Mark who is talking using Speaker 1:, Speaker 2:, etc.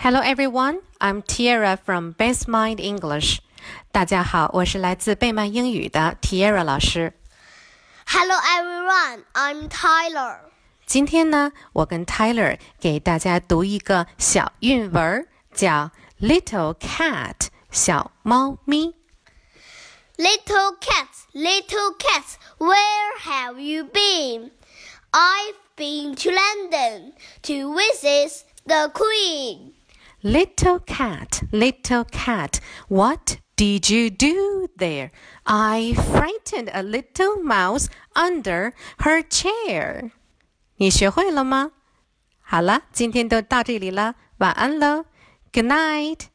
Speaker 1: Hello everyone, I'm Tiara from Best Mind English. 大家好，我是来自贝曼英语的 Tiara 老师。
Speaker 2: Hello everyone, I'm Tyler.
Speaker 1: 今天呢，我跟 Tyler 给大家读一个小韵文儿，叫 Little Cat 小猫咪。
Speaker 2: Little cat, little cat, where have you been? I've been to London to visit the Queen.
Speaker 1: Little cat, little cat, what did you do there? I frightened a little mouse under her chair. 你学会了吗？好了，今天就到这里了，晚安喽，Good night。